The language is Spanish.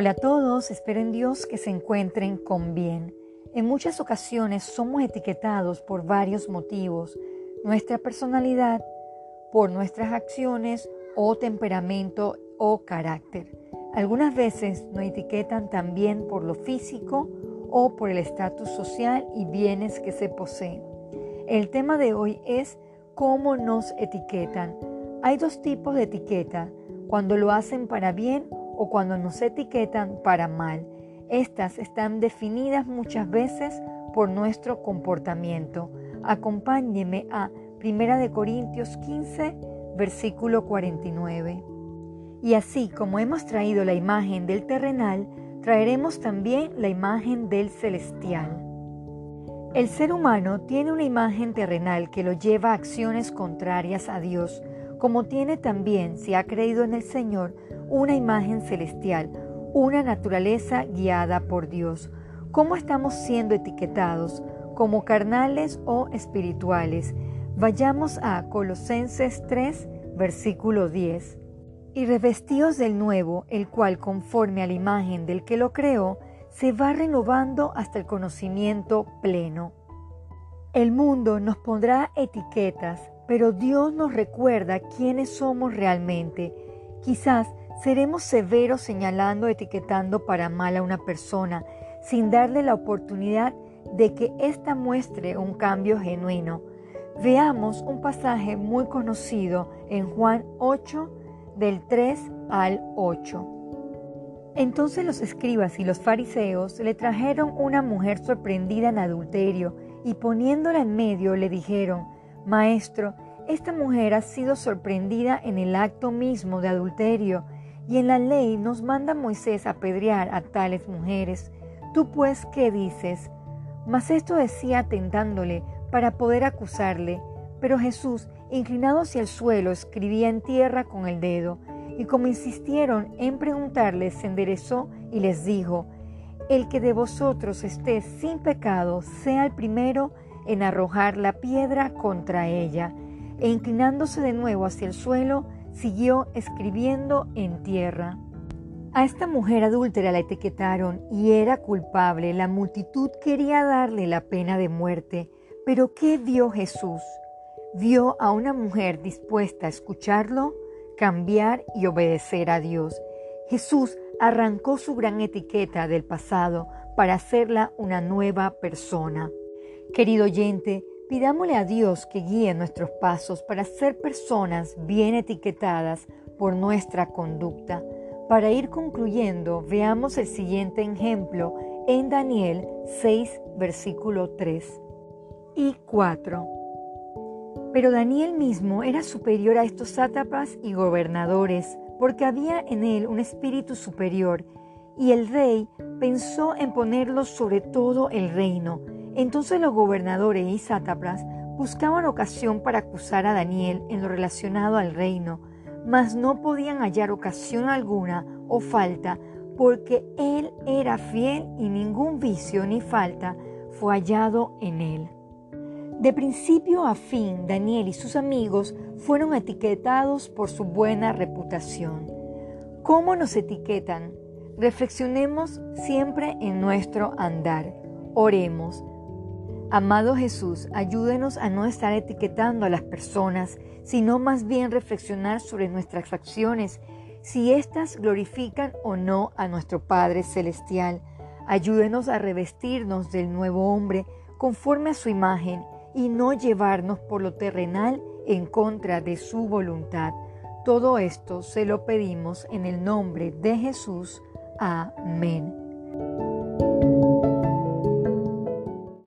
Hola a todos, espero en Dios que se encuentren con bien. En muchas ocasiones somos etiquetados por varios motivos, nuestra personalidad, por nuestras acciones o temperamento o carácter. Algunas veces nos etiquetan también por lo físico o por el estatus social y bienes que se poseen. El tema de hoy es cómo nos etiquetan. Hay dos tipos de etiqueta, cuando lo hacen para bien o cuando nos etiquetan para mal. Estas están definidas muchas veces por nuestro comportamiento. Acompáñeme a 1 Corintios 15, versículo 49. Y así como hemos traído la imagen del terrenal, traeremos también la imagen del celestial. El ser humano tiene una imagen terrenal que lo lleva a acciones contrarias a Dios, como tiene también, si ha creído en el Señor, una imagen celestial, una naturaleza guiada por Dios. ¿Cómo estamos siendo etiquetados? ¿Como carnales o espirituales? Vayamos a Colosenses 3, versículo 10. Y revestidos del nuevo, el cual conforme a la imagen del que lo creó, se va renovando hasta el conocimiento pleno. El mundo nos pondrá etiquetas, pero Dios nos recuerda quiénes somos realmente. Quizás Seremos severos señalando, etiquetando para mal a una persona, sin darle la oportunidad de que ésta muestre un cambio genuino. Veamos un pasaje muy conocido en Juan 8, del 3 al 8. Entonces los escribas y los fariseos le trajeron una mujer sorprendida en adulterio y poniéndola en medio le dijeron, Maestro, esta mujer ha sido sorprendida en el acto mismo de adulterio y en la ley nos manda Moisés apedrear a tales mujeres. Tú pues, ¿qué dices? Mas esto decía tentándole para poder acusarle. Pero Jesús, inclinado hacia el suelo, escribía en tierra con el dedo. Y como insistieron en preguntarle, se enderezó y les dijo, El que de vosotros esté sin pecado, sea el primero en arrojar la piedra contra ella. E inclinándose de nuevo hacia el suelo, siguió escribiendo en tierra. A esta mujer adúltera la etiquetaron y era culpable. La multitud quería darle la pena de muerte. Pero ¿qué vio Jesús? Vio a una mujer dispuesta a escucharlo, cambiar y obedecer a Dios. Jesús arrancó su gran etiqueta del pasado para hacerla una nueva persona. Querido oyente, Pidámosle a Dios que guíe nuestros pasos para ser personas bien etiquetadas por nuestra conducta. Para ir concluyendo, veamos el siguiente ejemplo en Daniel 6, versículo 3 y 4. Pero Daniel mismo era superior a estos sátrapas y gobernadores, porque había en él un espíritu superior, y el rey pensó en ponerlo sobre todo el reino entonces los gobernadores y sátrapas buscaban ocasión para acusar a Daniel en lo relacionado al reino, mas no podían hallar ocasión alguna o falta, porque él era fiel y ningún vicio ni falta fue hallado en él. De principio a fin, Daniel y sus amigos fueron etiquetados por su buena reputación. ¿Cómo nos etiquetan? Reflexionemos siempre en nuestro andar. Oremos. Amado Jesús, ayúdenos a no estar etiquetando a las personas, sino más bien reflexionar sobre nuestras acciones, si éstas glorifican o no a nuestro Padre Celestial. Ayúdenos a revestirnos del nuevo hombre conforme a su imagen y no llevarnos por lo terrenal en contra de su voluntad. Todo esto se lo pedimos en el nombre de Jesús. Amén.